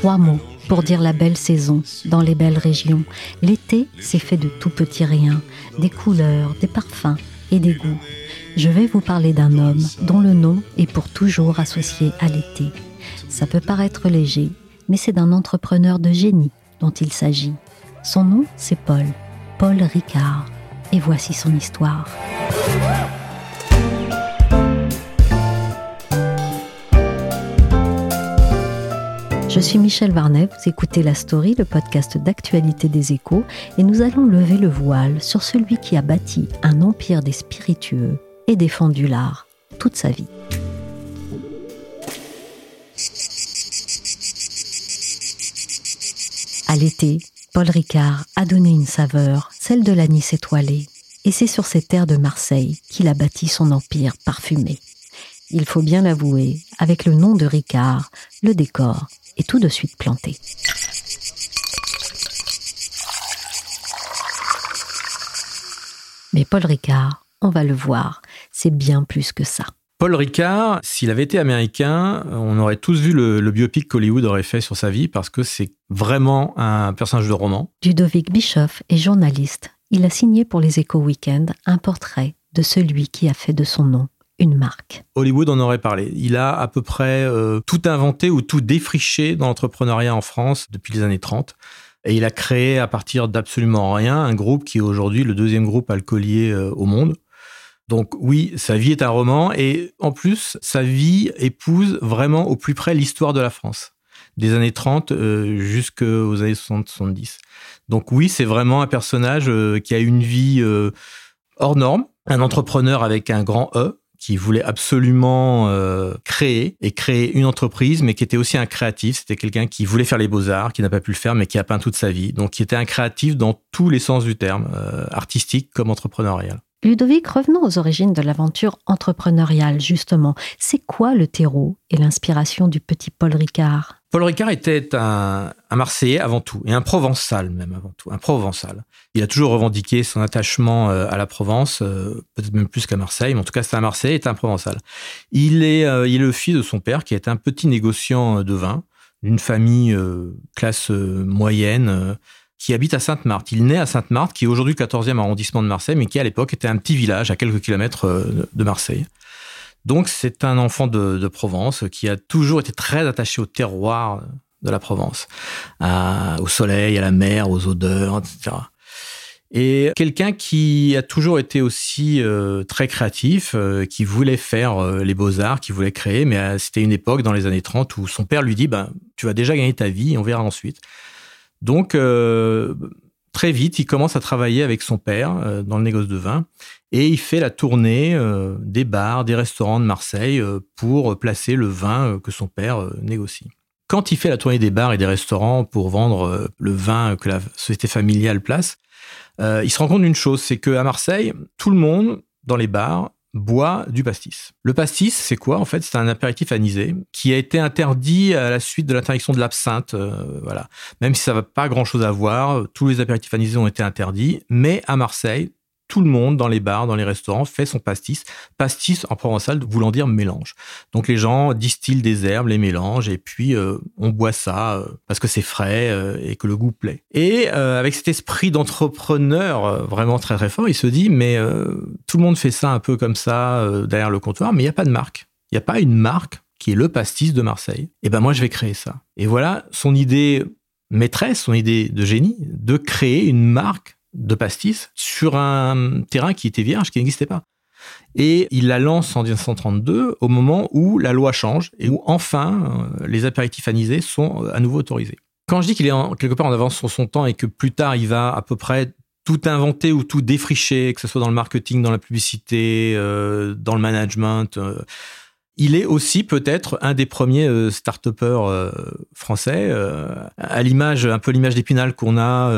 Trois mots pour dire la belle saison dans les belles régions. L'été, c'est fait de tout petits riens, des couleurs, des parfums et des goûts. Je vais vous parler d'un homme dont le nom est pour toujours associé à l'été. Ça peut paraître léger, mais c'est d'un entrepreneur de génie dont il s'agit. Son nom, c'est Paul, Paul Ricard. Et voici son histoire. Je suis Michel Varnet, vous écoutez La Story, le podcast d'actualité des échos, et nous allons lever le voile sur celui qui a bâti un empire des spiritueux et défendu l'art toute sa vie. À l'été, Paul Ricard a donné une saveur, celle de l'anis étoilé, et c'est sur ces terres de Marseille qu'il a bâti son empire parfumé. Il faut bien l'avouer, avec le nom de Ricard, le décor est tout de suite planté. Mais Paul Ricard, on va le voir, c'est bien plus que ça. Paul Ricard, s'il avait été américain, on aurait tous vu le, le biopic qu'Hollywood aurait fait sur sa vie parce que c'est vraiment un personnage de roman. Ludovic Bischoff est journaliste. Il a signé pour les Échos Weekend un portrait de celui qui a fait de son nom une marque. Hollywood en aurait parlé. Il a à peu près euh, tout inventé ou tout défriché dans l'entrepreneuriat en France depuis les années 30. Et il a créé à partir d'absolument rien un groupe qui est aujourd'hui le deuxième groupe alcoolier euh, au monde. Donc oui, sa vie est un roman et en plus, sa vie épouse vraiment au plus près l'histoire de la France, des années 30 euh, jusqu'aux années 60-70. Donc oui, c'est vraiment un personnage qui a une vie hors norme, un entrepreneur avec un grand E, qui voulait absolument euh, créer et créer une entreprise, mais qui était aussi un créatif. C'était quelqu'un qui voulait faire les beaux-arts, qui n'a pas pu le faire, mais qui a peint toute sa vie. Donc, qui était un créatif dans tous les sens du terme, euh, artistique comme entrepreneurial. Ludovic, revenons aux origines de l'aventure entrepreneuriale, justement. C'est quoi le terreau et l'inspiration du petit Paul Ricard? Paul Ricard était un, Marseillais avant tout, et un Provençal même avant tout, un Provençal. Il a toujours revendiqué son attachement euh, à la Provence, euh, peut-être même plus qu'à Marseille, mais en tout cas c'est un Marseillais et un Provençal. Il est, euh, il est le fils de son père qui est un petit négociant de vin, d'une famille classe moyenne, qui habite à Sainte-Marthe. Il naît à Sainte-Marthe, qui est aujourd'hui le 14e arrondissement de Marseille, mais qui à l'époque était un petit village à quelques kilomètres de Marseille. Donc c'est un enfant de, Provence qui a toujours été très attaché au terroir de la Provence, au soleil, à la mer, aux odeurs, etc. Et quelqu'un qui a toujours été aussi euh, très créatif, euh, qui voulait faire euh, les beaux-arts, qui voulait créer, mais c'était une époque dans les années 30 où son père lui dit ben, Tu vas déjà gagner ta vie, on verra ensuite. Donc, très vite, il commence à travailler avec son père dans le négoce de vin et il fait la tournée euh, des bars, des restaurants de Marseille euh, pour placer le vin euh, que son père négocie. Quand il fait la tournée des bars et des restaurants pour vendre le vin que la société familiale place, il se rend compte d'une chose, c'est qu'à Marseille, tout le monde dans les bars boit du pastis. Le pastis, c'est quoi En fait, c'est un apéritif anisé qui a été interdit à la suite de l'interdiction de l'absinthe. voilà. Même si ça va pas grand-chose à voir, tous les apéritifs anisés ont été interdits. Mais à Marseille, tout le monde dans les bars, dans les restaurants fait son pastis. Pastis en provençal voulant dire mélange. Donc les gens distillent des herbes, les mélangent et puis euh, on boit ça euh, parce que c'est frais euh, et que le goût plaît. Et avec cet esprit d'entrepreneur vraiment très très fort, il se dit mais tout le monde fait ça un peu comme ça derrière le comptoir, mais il n'y a pas de marque. Il n'y a pas une marque qui est le pastis de Marseille. Et ben moi je vais créer ça. Et voilà son idée maîtresse, son idée de génie, de créer une marque de pastis sur un terrain qui était vierge, qui n'existait pas. Et il la lance en 1932 au moment où la loi change et où enfin euh, les apéritifs anisés sont euh, à nouveau autorisés. Quand je dis qu'il est en- quelque part en avance sur son temps et que plus tard il va à peu près tout inventer ou tout défricher, que ce soit dans le marketing, dans la publicité, euh, dans le management, il est aussi peut-être un des premiers euh, start-upers euh, français, euh, à l'image, un peu l'image d'Épinal qu'on a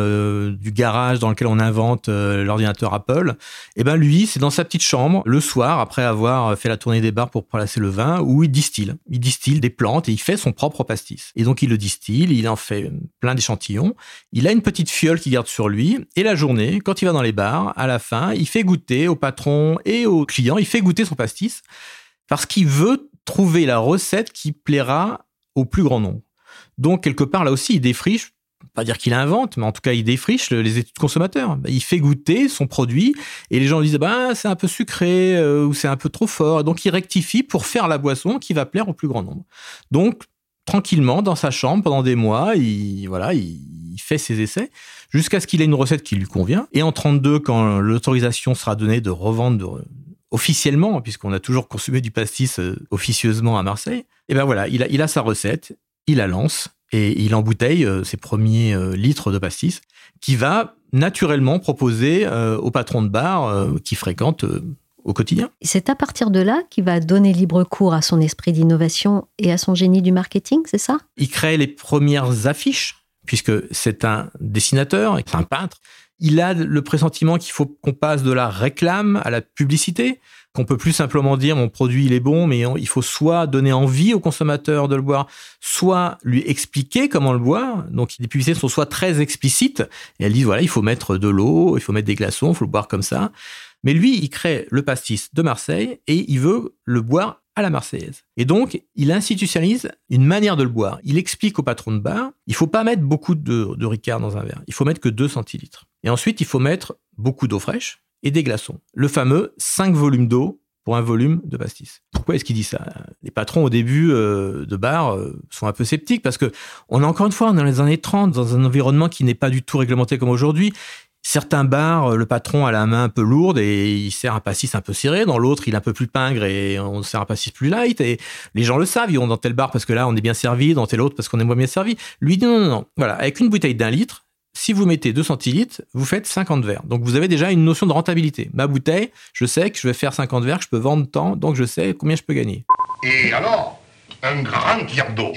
du garage dans lequel on invente l'ordinateur Apple. Et ben lui, c'est dans sa petite chambre le soir après avoir fait la tournée des bars pour placer le vin, où il distille. Il distille des plantes et il fait son propre pastis. Et donc il le distille, il en fait plein d'échantillons. Il a une petite fiole qu'il garde sur lui. Et la journée, quand il va dans les bars, à la fin, il fait goûter au patron et aux clients, il fait goûter son pastis parce qu'il veut trouver la recette qui plaira au plus grand nombre. Donc, quelque part, là aussi, il défriche, pas dire qu'il invente, mais en tout cas, il défriche le- les études consommateurs. Il fait goûter son produit et les gens disent, bah, c'est un peu sucré euh, ou c'est un peu trop fort. Donc, il rectifie pour faire la boisson qui va plaire au plus grand nombre. Donc, tranquillement, dans sa chambre, pendant des mois, il, voilà, il, fait ses essais jusqu'à ce qu'il ait une recette qui lui convient. Et en 32, quand l'autorisation sera donnée de revendre officiellement, puisqu'on a toujours consommé du pastis euh, officieusement à Marseille, et ben voilà, il a, il a sa recette, il la lance et il embouteille euh, ses premiers euh, litres de pastis qui va naturellement proposer aux patrons de bar qui fréquentent euh, au quotidien. C'est à partir de là qu'il va donner libre cours à son esprit d'innovation et à son génie du marketing, c'est ça? Il crée les premières affiches, puisque c'est un dessinateur, c'est un peintre. Il a le pressentiment qu'il faut qu'on passe de la réclame à la publicité, qu'on peut plus simplement dire mon produit il est bon, mais il faut soit donner envie au consommateur de le boire, soit lui expliquer comment le boire. Donc les publicités sont soit très explicites, et elles disent voilà, il faut mettre de l'eau, il faut mettre des glaçons, il faut le boire comme ça. Mais lui, il crée le pastis de Marseille et il veut le boire à la Marseillaise. Et donc, il institutionnalise une manière de le boire. Il explique au patron de bar, il faut pas mettre beaucoup de, Ricard dans un verre. Il faut mettre que 2 centilitres. Et ensuite, il faut mettre beaucoup d'eau fraîche et des glaçons. Le fameux 5 volumes d'eau pour un volume de pastis. Pourquoi est-ce qu'il dit ça? Les patrons au début euh, de bar euh, sont un peu sceptiques parce que on est encore une fois dans les années 30 dans un environnement qui n'est pas du tout réglementé comme aujourd'hui. Certains bars, euh, le patron a la main un peu lourde et il sert un pastis un peu serré. Dans l'autre, il est un peu plus pingre et on sert un pastis plus light. Et les gens le savent, ils vont dans tel bar parce que là, on est bien servi, dans tel autre parce qu'on est moins bien servi. Lui dit non, non, non. Voilà, avec une bouteille d'un litre, si vous mettez 2 centilitres, vous faites 50 verres. Donc vous avez déjà une notion de rentabilité. Ma bouteille, je sais que je vais faire 50 verres, que je peux vendre tant, donc je sais combien je peux gagner. Et alors, un grand tiers d'eau.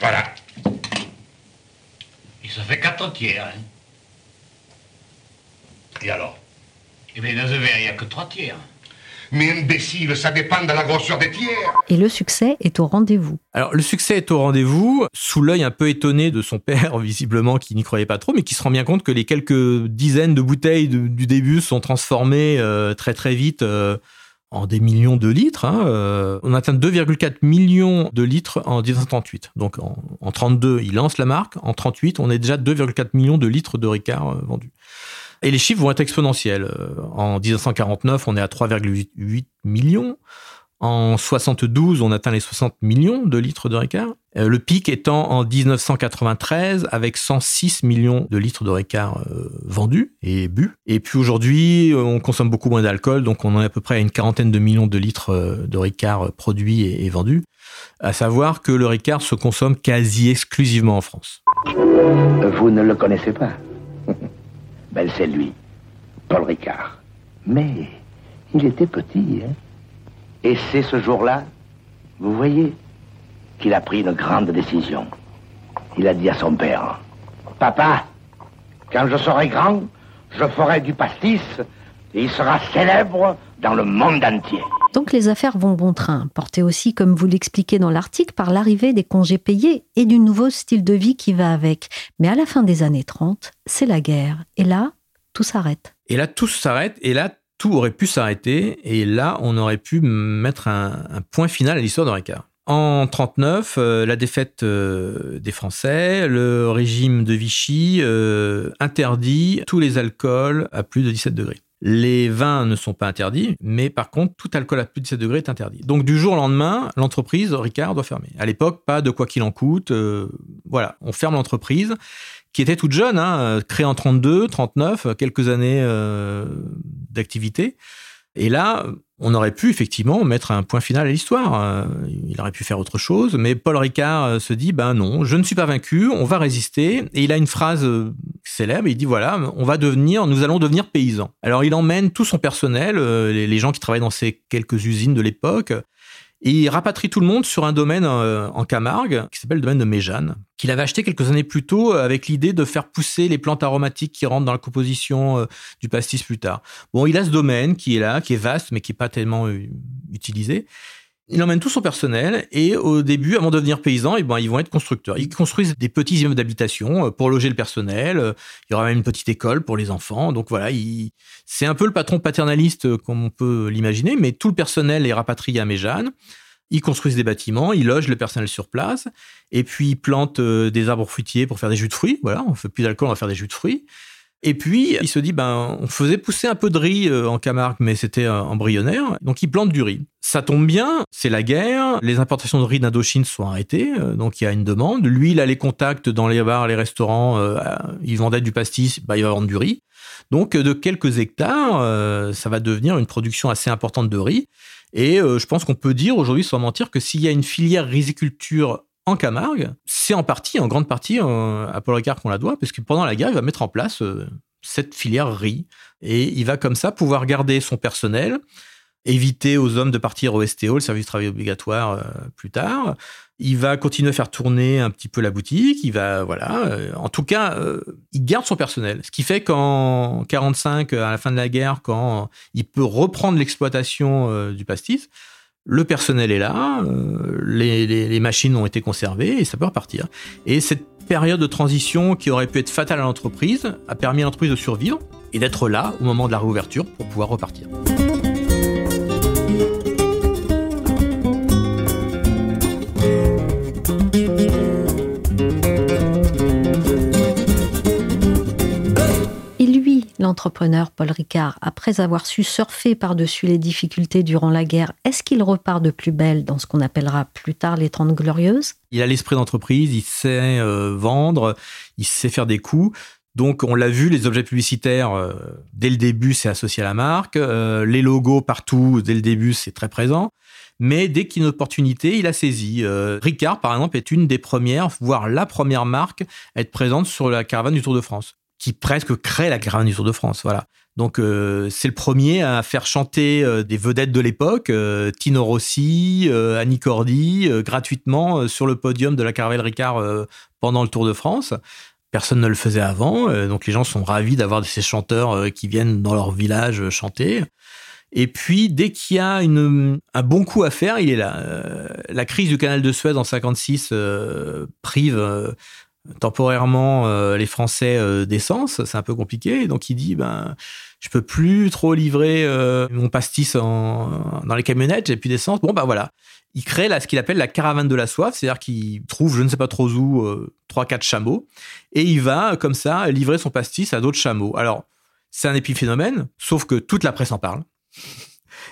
Voilà. Et ça fait quatre tiers. Hein. Et alors? Eh bien, dans un verre, il n'y a que trois tiers. Mais imbécile, ça dépend de la grosseur des tiers. Et le succès est au rendez-vous. Alors le succès est au rendez-vous, sous l'œil un peu étonné de son père, visiblement, qui n'y croyait pas trop, mais qui se rend bien compte que les quelques dizaines de bouteilles de- du début sont transformées euh, très très vite euh, en des millions de litres. hein, euh. on atteint 2,4 millions de litres en 1938. Donc en, en 32, il lance la marque. En 38, on est déjà 2,4 millions de litres de Ricard euh, vendus. Et les chiffres vont être exponentiels. Euh, En 1949, on est à 3,8 millions. En 72, on atteint les 60 millions de litres de Ricard. Euh, le pic étant en 1993 avec 106 millions de litres de Ricard euh, vendus et bu. Et puis aujourd'hui, euh, on consomme beaucoup moins d'alcool, donc on en est à peu près à une quarantaine de millions de litres de Ricard produits et, et vendus. À savoir que le Ricard se consomme quasi exclusivement en France. Vous ne le connaissez pas Ben, c'est lui, Paul Ricard. Mais il était petit, hein Et c'est ce jour-là, vous voyez, qu'il a pris une grande décision. Il a dit à son père, Papa, quand je serai grand, je ferai du pastis et il sera célèbre dans le monde entier. Donc les affaires vont bon train, portées aussi, comme vous l'expliquez dans l'article, par l'arrivée des congés payés et du nouveau style de vie qui va avec. Mais à la fin des années 30, c'est la guerre. Et là, tout s'arrête. Et là, tout s'arrête, et là, tout aurait pu s'arrêter, et là, on aurait pu mettre un, point final à l'histoire de Ricard. En 39, euh, la défaite euh, des Français, le régime de Vichy euh, interdit tous les alcools à plus de 17 degrés. Les vins ne sont pas interdits, mais par contre, tout alcool à plus de 17 degrés est interdit. Donc du jour au lendemain, l'entreprise Ricard doit fermer. À l'époque, pas de quoi qu'il en coûte. voilà, on ferme l'entreprise qui était toute jeune, hein, euh, créée en 32, 39, euh, quelques années euh, d'activité. Et là, on aurait pu effectivement mettre un point final à l'histoire. Il aurait pu faire autre chose, mais Paul Ricard se dit ben non, je ne suis pas vaincu, on va résister. Et il a une phrase célèbre. Il dit voilà, on va devenir, nous allons devenir paysans. Alors il emmène tout son personnel, les gens qui travaillent dans ces quelques usines de l'époque. Il rapatrie tout le monde sur un domaine euh, en Camargue qui s'appelle le domaine de Méjeanne, qu'il avait acheté quelques années plus tôt euh, avec l'idée de faire pousser les plantes aromatiques qui rentrent dans la composition euh, du pastis plus tard. Bon, il a ce domaine qui est là, qui est vaste, mais qui n'est pas tellement utilisé. Il emmène tout son personnel et au début, avant de devenir paysan, eh ben, ils vont être constructeurs. Ils construisent des petits immeubles d'habitation euh, pour loger le personnel. Il y aura même une petite école pour les enfants. Donc voilà, il- c'est un peu le patron paternaliste euh, comme on peut l'imaginer, mais tout le personnel est rapatrié à Méjeanne. Ils construisent des bâtiments, ils logent le personnel sur place, et puis ils plantent euh, des arbres fruitiers pour faire des jus de fruits. Voilà, on fait plus d'alcool, on va faire des jus de fruits. Et puis, il se dit, ben, on faisait pousser un peu de riz euh, en Camargue, mais c'était euh, embryonnaire. Donc, il plante du riz. Ça tombe bien, c'est la guerre. Les importations de riz d'Indochine sont arrêtées. euh, donc, il y a une demande. Lui, il a les contacts dans les bars, les restaurants. euh, il vendait du pastis, bah, il va vendre du riz. Donc, de quelques hectares, ça va devenir une production assez importante de riz. Et je pense qu'on peut dire aujourd'hui, sans mentir, que s'il y a une filière riziculture en Camargue, c'est en partie, en grande partie, euh, à Paul Ricard qu'on la doit, parce que pendant la guerre, il va mettre en place euh, cette filière riz. Et il va comme ça pouvoir garder son personnel, éviter aux hommes de partir au STO, le service de travail obligatoire, euh, plus tard. Il va continuer à faire tourner un petit peu la boutique. Il va, voilà. euh, en tout cas, euh, il garde son personnel. Ce qui fait qu'en 45, à la fin de la guerre, quand il peut reprendre l'exploitation euh, du pastis, le personnel est là, euh, les, les- les machines ont été conservées et ça peut repartir. Et cette période de transition qui aurait pu être fatale à l'entreprise a permis à l'entreprise de survivre et d'être là au moment de la réouverture pour pouvoir repartir. L'entrepreneur Paul Ricard, après avoir su surfer par-dessus les difficultés durant la guerre, est-ce qu'il repart de plus belle dans ce qu'on appellera plus tard les Trente Glorieuses? Il a l'esprit d'entreprise, il sait euh, vendre, il sait faire des coups. Donc, on l'a vu, les objets publicitaires, euh, dès le début, c'est associé à la marque. Euh, les logos partout, dès le début, c'est très présent. Mais dès qu'il y a une opportunité, il a saisi. Ricard, par exemple, est une des premières, voire la première marque à être présente sur la caravane du Tour de France, qui presque crée la caravane du Tour de France. Voilà. Donc, euh, c'est le premier à faire chanter euh, des vedettes de l'époque, euh, Tino Rossi, Annie Cordy, gratuitement sur le podium de la caravelle Ricard pendant le Tour de France. Personne ne le faisait avant, donc les gens sont ravis d'avoir ces chanteurs qui viennent dans leur village chanter. Et puis, dès qu'il y a un bon coup à faire, il est là. La crise du canal de Suez en 56 euh, prive temporairement euh, les Français euh, d'essence. C'est un peu compliqué. Donc, il dit, ben, je peux plus trop livrer euh, mon pastis en, dans les camionnettes, j'ai plus d'essence. Bon, ben voilà. Il crée là, ce qu'il appelle la caravane de la soif, c'est-à-dire qu'il trouve, je ne sais pas trop où, euh, trois, quatre chameaux, et il va, comme ça, livrer son pastis à d'autres chameaux. Alors, c'est un épiphénomène, sauf que toute la presse en parle.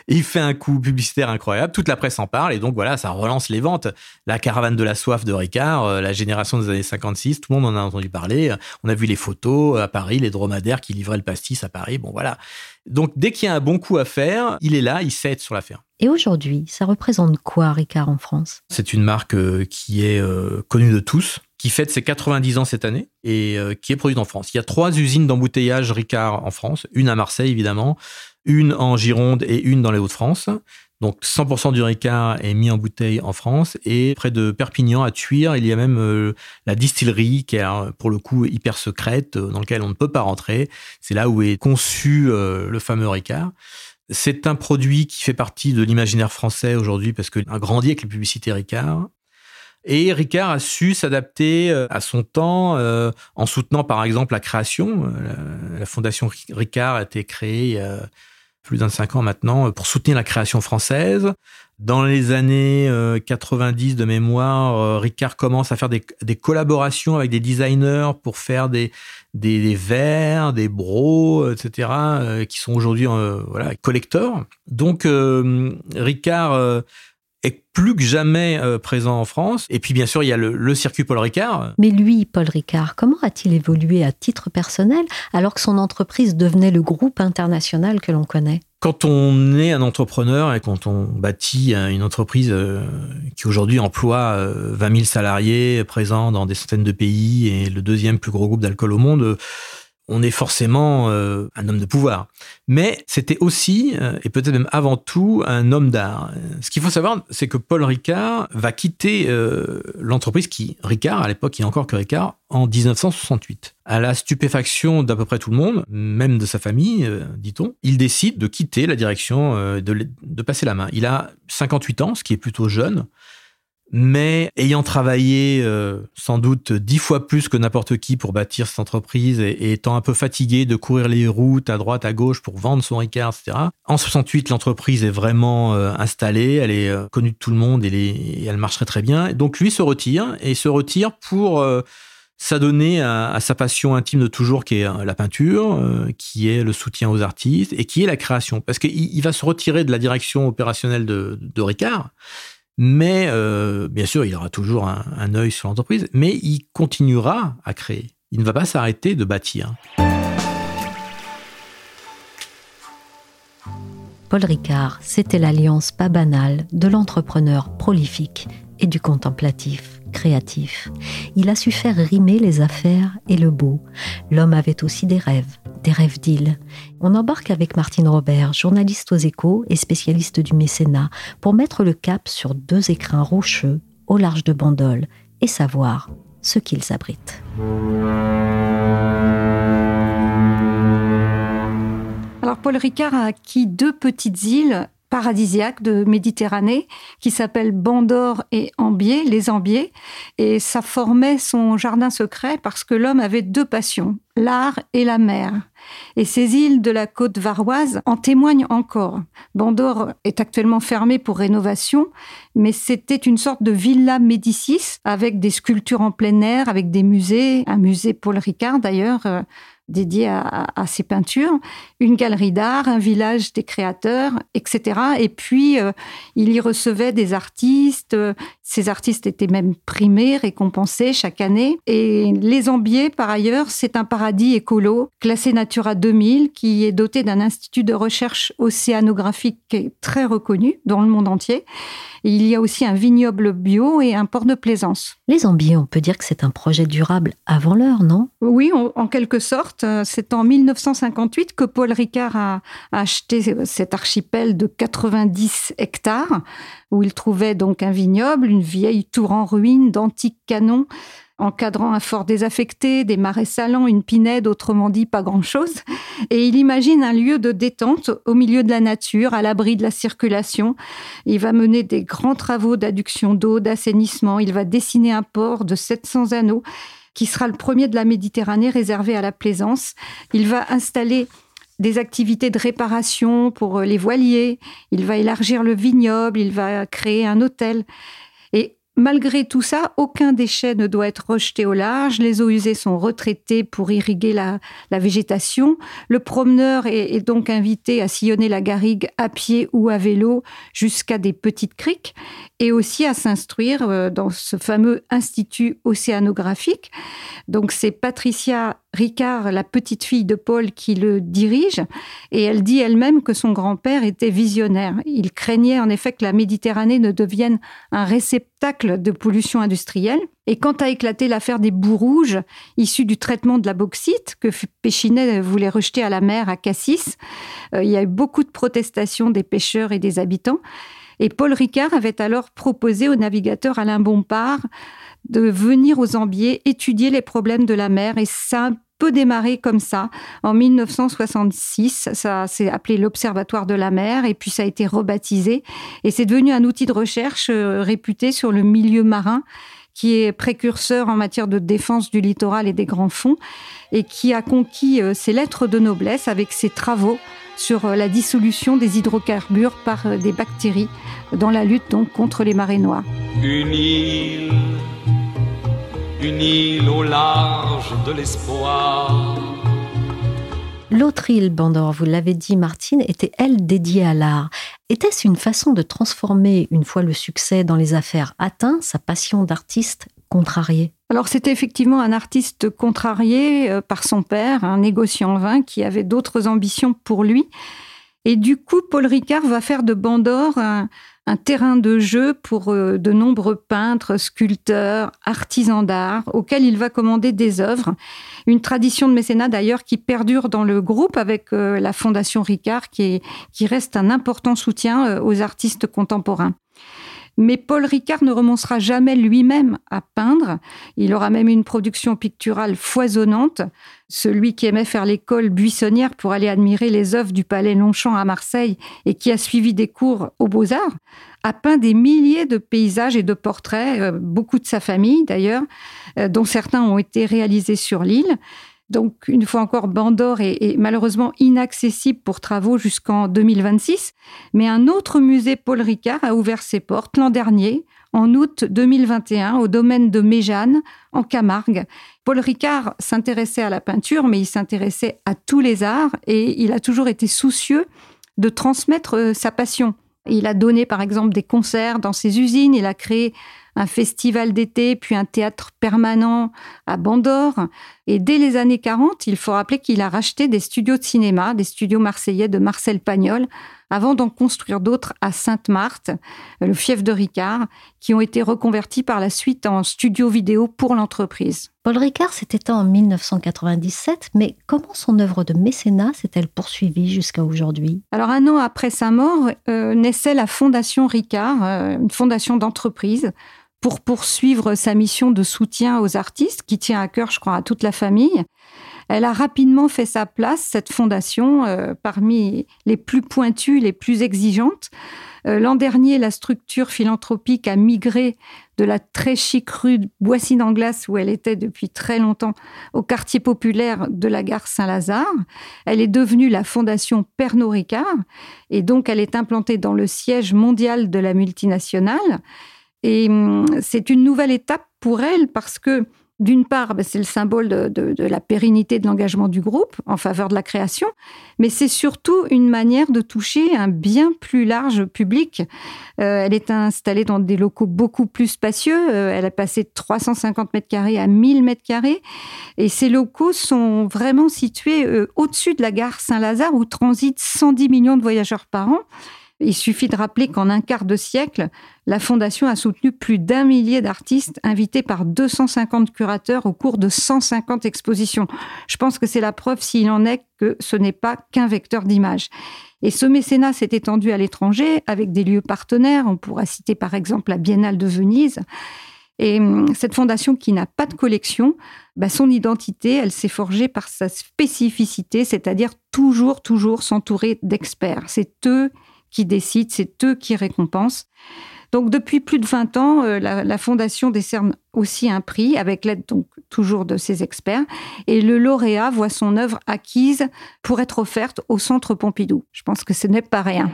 Et il fait un coup publicitaire incroyable, toute la presse en parle, et donc voilà, ça relance les ventes. La caravane de la soif de Ricard, euh, la génération des années 56, tout le monde en a entendu parler. On a vu les photos à Paris, les dromadaires qui livraient le pastis à Paris, bon voilà. Donc dès qu'il y a un bon coup à faire, il est là, il sait être sur l'affaire. Et aujourd'hui, ça représente quoi Ricard en France? C'est une marque euh, qui est euh, connue de tous, qui fête ses 90 ans cette année et euh, qui est produite en France. Il y a trois usines d'embouteillage Ricard en France, une à Marseille évidemment, une en Gironde et une dans les Hauts-de-France. Donc 100% du Ricard est mis en bouteille en France et près de Perpignan à Tuire, il y a même euh, la distillerie qui est euh, pour le coup hyper secrète euh, dans laquelle on ne peut pas rentrer. C'est là où est conçu le fameux Ricard. C'est un produit qui fait partie de l'imaginaire français aujourd'hui parce qu'il a grandi avec les publicités Ricard. Et Ricard a su s'adapter à son temps en soutenant par exemple la création. La, la fondation Ricard a été créée plus de 25 ans maintenant euh, pour soutenir la création française. Dans les années euh, 90 de mémoire, euh, Ricard commence à faire des, collaborations avec des designers pour faire des, des, des verres, des bros, etc., euh, qui sont aujourd'hui euh, voilà, collecteurs. Donc, euh, Ricard euh, est plus que jamais euh, présent en France. Et puis, bien sûr, il y a le, le circuit Paul Ricard. Mais lui, Paul Ricard, comment a-t-il évolué à titre personnel alors que son entreprise devenait le groupe international que l'on connaît? Quand on est un entrepreneur et quand on bâtit une entreprise euh, qui aujourd'hui emploie 20 euh, 000 salariés présents dans des centaines de pays et le deuxième plus gros groupe d'alcool au monde, on est forcément euh, un homme de pouvoir. Mais c'était aussi, euh, et peut-être même avant tout, un homme d'art. Ce qu'il faut savoir, c'est que Paul Ricard va quitter euh, l'entreprise qui, Ricard, à l'époque, il encore que Ricard, en 1968. À la stupéfaction d'à peu près tout le monde, même de sa famille, dit-on, il décide de quitter la direction, de passer la main. Il a 58 ans, ce qui est plutôt jeune. Mais ayant travaillé euh, sans doute dix fois plus que n'importe qui pour bâtir cette entreprise et, étant un peu fatigué de courir les routes à droite, à gauche pour vendre son Ricard, etc. En 68, l'entreprise est vraiment euh, installée, elle est euh, connue de tout le monde et, elle marcherait très bien. Donc lui se retire et se retire pour s'adonner à, sa passion intime de toujours qui est la peinture, qui est le soutien aux artistes et qui est la création. Parce qu'il va se retirer de la direction opérationnelle de, de Ricard mais euh, bien sûr, il aura toujours un, œil sur l'entreprise, mais il continuera à créer. Il ne va pas s'arrêter de bâtir. Paul Ricard, c'était l'alliance pas banale de l'entrepreneur prolifique et du contemplatif créatif. Il a su faire rimer les affaires et le beau. L'homme avait aussi des rêves, des rêves d'île. On embarque avec Martine Robert, journaliste aux échos et spécialiste du mécénat, pour mettre le cap sur deux écrins rocheux au large de Bandol et savoir ce qu'ils abritent. Alors Paul Ricard a acquis deux petites îles paradisiaque de Méditerranée qui s'appelle Bandor et Ambier, les Ambiers. Et ça formait son jardin secret parce que l'homme avait deux passions, l'art et la mer. Et ces îles de la côte varoise en témoignent encore. Bandor est actuellement fermé pour rénovation, mais c'était une sorte de villa Médicis avec des sculptures en plein air, avec des musées, un musée Paul Ricard d'ailleurs, euh, dédié à, ses peintures, une galerie d'art, un village des créateurs, etc. Et puis, euh, il y recevait des artistes. Ces artistes étaient même primés, récompensés chaque année. Et les Ambiers, par ailleurs, c'est un paradis écolo, classé Natura 2000, qui est doté d'un institut de recherche océanographique très reconnu dans le monde entier. il y a aussi un vignoble bio et un port de plaisance. Les Ambiers, on peut dire que c'est un projet durable avant l'heure, non? Oui, en quelque sorte. C'est en 1958 que Paul Ricard a acheté cet archipel de 90 hectares, où il trouvait donc un vignoble, une vieille tour en ruine, d'antiques canons, encadrant un fort désaffecté, des marais salants, une pinède, autrement dit pas grand-chose. Et il imagine un lieu de détente au milieu de la nature, à l'abri de la circulation. Il va mener des grands travaux d'adduction d'eau, d'assainissement. Il va dessiner un port de 700 anneaux qui sera le premier de la Méditerranée réservé à la plaisance. Il va installer des activités de réparation pour les voiliers, il va élargir le vignoble, il va créer un hôtel. Malgré tout ça, aucun déchet ne doit être rejeté au large. Les eaux usées sont retraitées pour irriguer la, végétation. Le promeneur est, donc invité à sillonner la garrigue à pied ou à vélo jusqu'à des petites criques et aussi à s'instruire euh, dans ce fameux institut océanographique. Donc c'est Patricia Ricard, la petite fille de Paul, qui le dirige, et elle dit elle-même que son grand-père était visionnaire. Il craignait en effet que la Méditerranée ne devienne un de pollution industrielle. Et quand a éclaté l'affaire des bouts rouges, issus du traitement de la bauxite, que Péchinet voulait rejeter à la mer à Cassis, euh, il y a eu beaucoup de protestations des pêcheurs et des habitants. Et Paul Ricard avait alors proposé au navigateur Alain Bompard de venir aux Ambiers étudier les problèmes de la mer. Et ça a un peu démarré comme ça. En 1966, ça s'est appelé l'Observatoire de la mer et puis ça a été rebaptisé. Et c'est devenu un outil de recherche euh, réputé sur le milieu marin qui est précurseur en matière de défense du littoral et des grands fonds, et qui a conquis euh, ses lettres de noblesse avec ses travaux sur euh, la dissolution des hydrocarbures par des bactéries dans la lutte donc contre les marées noires. Une île une île au large de l'espoir. L'autre île, Bandor, vous l'avez dit, Martine, était elle dédiée à l'art. Était-ce une façon de transformer, une fois le succès dans les affaires atteint, sa passion d'artiste contrarié alors c'était effectivement un artiste contrarié euh, par son père, un négociant vin qui avait d'autres ambitions pour lui. Et du coup, Paul Ricard va faire de Bandor un, un terrain de jeu pour euh, de nombreux peintres, sculpteurs, artisans d'art, auxquels il va commander des œuvres. Une tradition de mécénat d'ailleurs qui perdure dans le groupe avec euh, la Fondation Ricard, qui, qui reste un important soutien euh, aux artistes contemporains. Mais Paul Ricard ne renoncera jamais lui-même à peindre. Il aura même une production picturale foisonnante. Celui qui aimait faire l'école buissonnière pour aller admirer les œuvres du Palais Longchamp à Marseille et qui a suivi des cours aux Beaux-Arts, a peint des milliers de paysages et de portraits, euh, beaucoup de sa famille d'ailleurs, euh, dont certains ont été réalisés sur l'île. Donc, une fois encore, Bandor est, malheureusement inaccessible pour travaux jusqu'en 2026. Mais un autre musée Paul Ricard a ouvert ses portes l'an dernier, en août 2021, au domaine de Méjane, en Camargue. Paul Ricard s'intéressait à la peinture, mais il s'intéressait à tous les arts et il a toujours été soucieux de transmettre euh, sa passion. Il a donné par exemple des concerts dans ses usines, il a créé un festival d'été, puis un théâtre permanent à Bandor. Et dès les années 40, il faut rappeler qu'il a racheté des studios de cinéma, des studios marseillais de Marcel Pagnol, avant d'en construire d'autres à Sainte-Marthe, le fief de Ricard, qui ont été reconvertis par la suite en studios vidéo pour l'entreprise. Paul Ricard s'est éteint en 1997, mais comment son œuvre de mécénat s'est-elle poursuivie jusqu'à aujourd'hui? Alors un an après sa mort, euh, naissait la Fondation Ricard, euh, une fondation d'entreprise pour poursuivre sa mission de soutien aux artistes, qui tient à cœur, je crois, à toute la famille. Elle a rapidement fait sa place, cette fondation, euh, parmi les plus pointues, les plus exigeantes. Euh, l'an dernier, la structure philanthropique a migré de la très chic rue Boissy d'Anglas, où elle était depuis très longtemps, au quartier populaire de la gare Saint-Lazare. Elle est devenue la fondation Pernod Ricard, et donc elle est implantée dans le siège mondial de la multinationale. Et hum, c'est une nouvelle étape pour elle parce que d'une part, ben, c'est le symbole de, la pérennité de l'engagement du groupe en faveur de la création, mais c'est surtout une manière de toucher un bien plus large public. Euh, elle est installée dans des locaux beaucoup plus spacieux. Euh, elle a passé de 350 mètres carrés à 1000 mètres carrés. Et ces locaux sont vraiment situés euh, au-dessus de la gare Saint-Lazare où transitent 110 millions de voyageurs par an. Il suffit de rappeler qu'en un quart de siècle, la Fondation a soutenu plus d'un millier d'artistes invités par 250 curateurs au cours de 150 expositions. Je pense que c'est la preuve, s'il en est, que ce n'est pas qu'un vecteur d'image. Et ce mécénat s'est étendu à l'étranger avec des lieux partenaires. On pourra citer par exemple la Biennale de Venise. Et hum, cette fondation qui n'a pas de collection, bah, son identité, elle s'est forgée par sa spécificité, c'est-à-dire toujours, toujours s'entourer d'experts. C'est eux qui décident, c'est eux qui récompensent. Donc depuis plus de 20 ans, euh, la, Fondation décerne aussi un prix avec l'aide donc toujours de ses experts et le lauréat voit son œuvre acquise pour être offerte au Centre Pompidou. Je pense que ce n'est pas rien.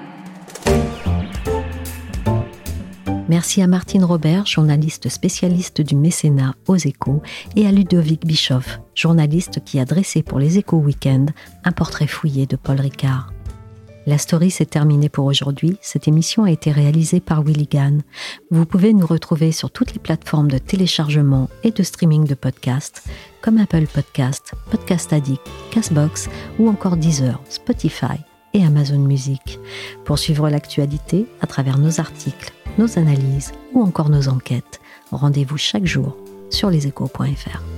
Merci à Martine Robert, journaliste spécialiste du mécénat aux échos, et à Ludovic Bischoff, journaliste qui a dressé pour les échos week-end un portrait fouillé de Paul Ricard. La story s'est terminée pour aujourd'hui. Cette émission a été réalisée par Willy Gann. Vous pouvez nous retrouver sur toutes les plateformes de téléchargement et de streaming de podcasts, comme Apple Podcast, Podcast Addict, Castbox ou encore Deezer, Spotify et Amazon Music. Pour suivre l'actualité à travers nos articles, nos analyses ou encore nos enquêtes, rendez-vous chaque jour sur leséchos.fr.